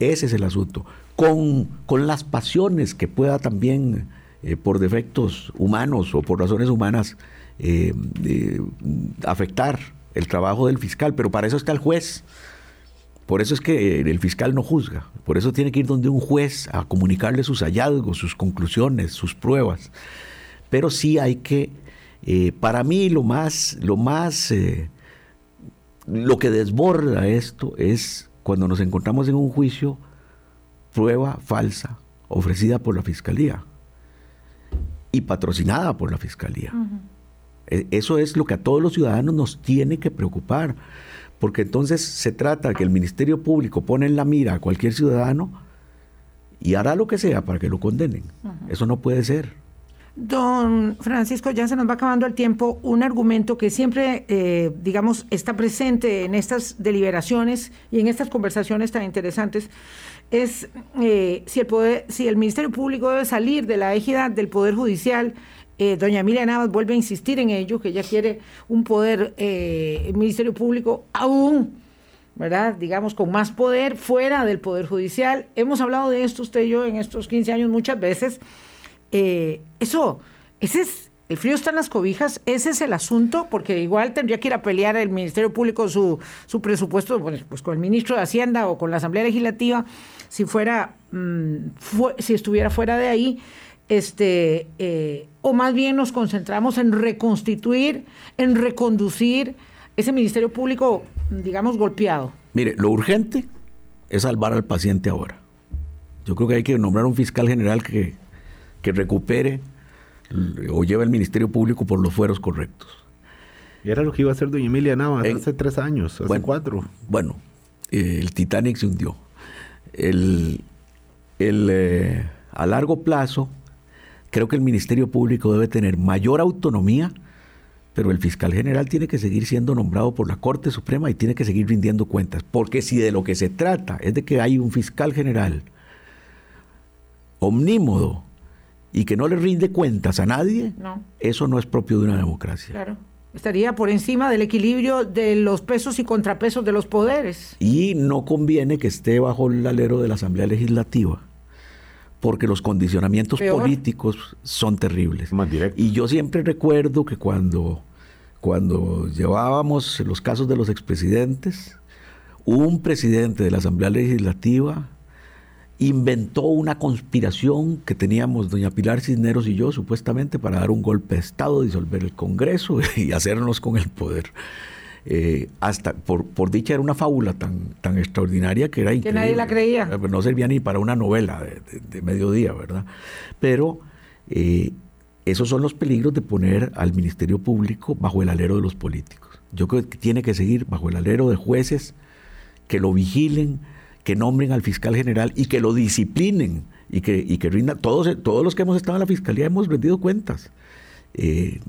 Ese es el asunto. Con, con las pasiones que pueda también, eh, por defectos humanos o por razones humanas, eh, eh, afectar el trabajo del fiscal, pero para eso está el juez. Por eso es que el fiscal no juzga, por eso tiene que ir donde un juez a comunicarle sus hallazgos, sus conclusiones, sus pruebas. Pero sí hay que, para mí lo más, lo más, lo que desborda esto es cuando nos encontramos en un juicio, prueba falsa ofrecida por la fiscalía y patrocinada por la fiscalía. E, eso es lo que a todos los ciudadanos nos tiene que preocupar, porque entonces se trata que el Ministerio Público pone en la mira a cualquier ciudadano y hará lo que sea para que lo condenen. Eso no puede ser. Don Francisco, ya se nos va acabando el tiempo. Un argumento que siempre, eh, digamos, está presente en estas deliberaciones y en estas conversaciones tan interesantes es eh, si, el poder, si el Ministerio Público debe salir de la égida del Poder Judicial. Eh, doña Emilia Navas vuelve a insistir en ello, que ella quiere un poder, el Ministerio Público aún ¿verdad? Digamos, con más poder fuera del Poder Judicial. Hemos hablado de esto usted y yo en estos 15 años muchas veces. Eh, eso, ese es, el frío está en las cobijas, ese es el asunto, porque igual tendría que ir a pelear el Ministerio Público su, su presupuesto, pues con el ministro de Hacienda o con la Asamblea Legislativa, si fuera, mm, si estuviera fuera de ahí, este, eh, o más bien nos concentramos en reconstituir, en reconducir ese Ministerio Público, digamos, golpeado. Mire, lo urgente es salvar al paciente ahora. Yo creo que hay que nombrar un fiscal general que que recupere o lleve el Ministerio Público por los fueros correctos. Y era lo que iba a hacer doña Emilia Navas hace tres años, hace cuatro. Bueno, eh, el Titanic se hundió. El, eh, a largo plazo, creo que el Ministerio Público debe tener mayor autonomía, pero el fiscal general tiene que seguir siendo nombrado por la Corte Suprema y tiene que seguir rindiendo cuentas. Porque si de lo que se trata es de que hay un fiscal general omnímodo, y que no le rinde cuentas a nadie, eso no es propio de una democracia. Claro. Estaría por encima del equilibrio de los pesos y contrapesos de los poderes. Y no conviene que esté bajo el alero de la Asamblea Legislativa, porque los condicionamientos políticos son terribles. Más y yo siempre recuerdo que cuando, cuando llevábamos los casos de los expresidentes, un presidente de la Asamblea Legislativa inventó una conspiración que teníamos doña Pilar Cisneros y yo supuestamente para dar un golpe de Estado, disolver el Congreso y hacernos con el poder. Eh, hasta por, por, dicha era una fábula tan, tan extraordinaria que era increíble. Que nadie la creía. Eh, no servía ni para una novela de, mediodía, ¿verdad? Pero eh, esos son los peligros de poner al Ministerio Público bajo el alero de los políticos. Yo creo que tiene que seguir bajo el alero de jueces que lo vigilen, que nombren al fiscal general y que lo disciplinen y que, y que rindan. Todos, todos los que hemos estado en la fiscalía hemos rendido cuentas. Eh,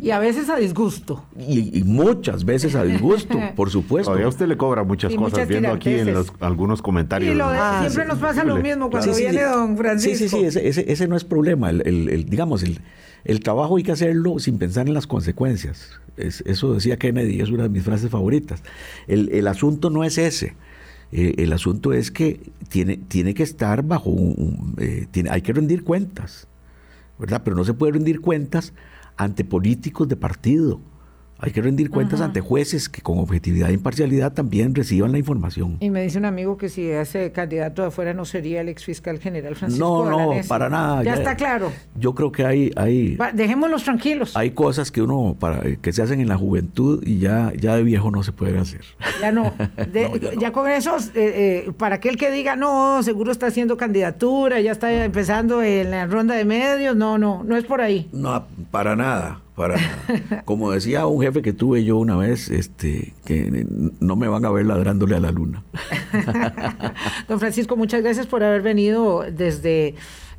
y a veces a disgusto. Y, muchas veces a disgusto, por supuesto. Todavía usted le cobra muchas cosas, viendo aquí en los, algunos comentarios. Ah, siempre nos pasa lo mismo cuando viene don Francisco. Sí, sí, sí, ese, ese, no es problema. El, el, digamos, el, el, trabajo hay que hacerlo sin pensar en las consecuencias. Es, eso decía Kennedy, es una de mis frases favoritas. El, asunto no es ese. Eh, el asunto es que tiene, tiene que estar bajo un... Eh, tiene, hay que rendir cuentas, ¿verdad? Pero no se puede rendir cuentas ante políticos de partido hay que rendir cuentas ante jueces que con objetividad e imparcialidad también reciban la información. Y me dice un amigo que si ese candidato de afuera no sería el ex fiscal general Francisco No, no, para nada. Ya, está claro. Yo creo que hay... hay dejémoslos tranquilos. Hay cosas que uno, para que se hacen en la juventud y ya, ya de viejo no se puede hacer. Ya no. ya, con eso, eh, eh, para aquel que diga, no, seguro está haciendo candidatura, ya está empezando en la ronda de medios, no, no, no es por ahí. No, para nada. Para, como decía un jefe que tuve yo una vez, este, que no me van a ver ladrándole a la luna. Don Francisco, muchas gracias por haber venido desde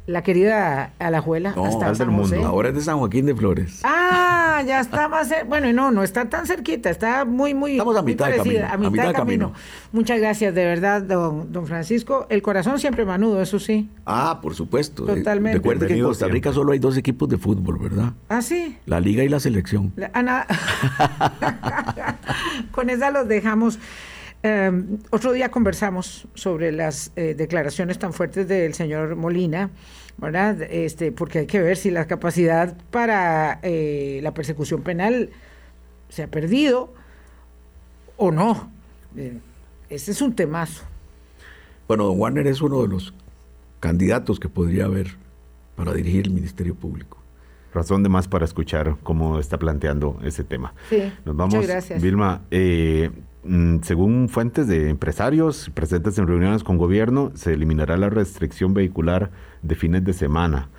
la querida Alajuela hasta el mundo. Ahora es de San Joaquín de Flores. Ah, Ah, ya está más Bueno, no, no está tan cerquita, está muy, muy. Estamos a muy mitad de parecida, camino, a mitad de camino. Muchas gracias, de verdad, don, don Francisco. El corazón siempre manudo, eso sí. Ah, por supuesto. Eh, Totalmente. Recuerde que en Costa Rica siempre. solo hay dos equipos de fútbol, ¿verdad? Ah, sí. La liga y la selección. La- Ana, con esa los dejamos. Eh, otro día conversamos sobre las eh, declaraciones tan fuertes del señor Molina, ¿verdad? Este, porque hay que ver si la capacidad para eh, la persecución penal se ha perdido o no. Eh, ese es un temazo. Bueno, don Warner es uno de los candidatos que podría haber para dirigir el Ministerio Público. Razón de más para escuchar cómo está planteando ese tema. Sí, Nos muchas vamos, gracias. Vilma. Mm, según fuentes de empresarios presentes en reuniones con gobierno, se eliminará la restricción vehicular de fines de semana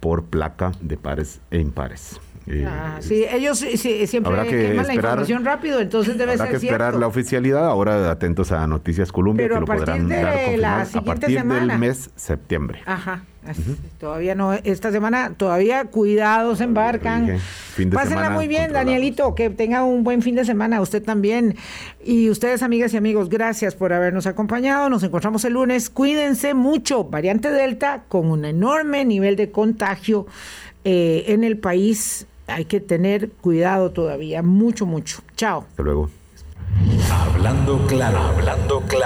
por placa de pares e impares. Eh, Ah, sí, ellos sí, siempre habrá que queman la esperar- información rápido, entonces debe Habrá ser que esperar cierto. la oficialidad. Ahora atentos a Noticias Colombia, Pero que a lo podrán de dar la confirmar a siguiente partir semana. del mes septiembre. Ajá. así, Todavía no, esta semana, todavía cuidados embarcan. dije, fin de Pásenla semana muy bien. Danielito, que tenga un buen fin de semana, usted también. Y ustedes, amigas y amigos, gracias por habernos acompañado. Nos encontramos el lunes. Cuídense mucho. Variante Delta con un enorme nivel de contagio eh, en el país. Hay que tener cuidado todavía, mucho, mucho. Chao. Hasta luego. Hablando claro, hablando claro.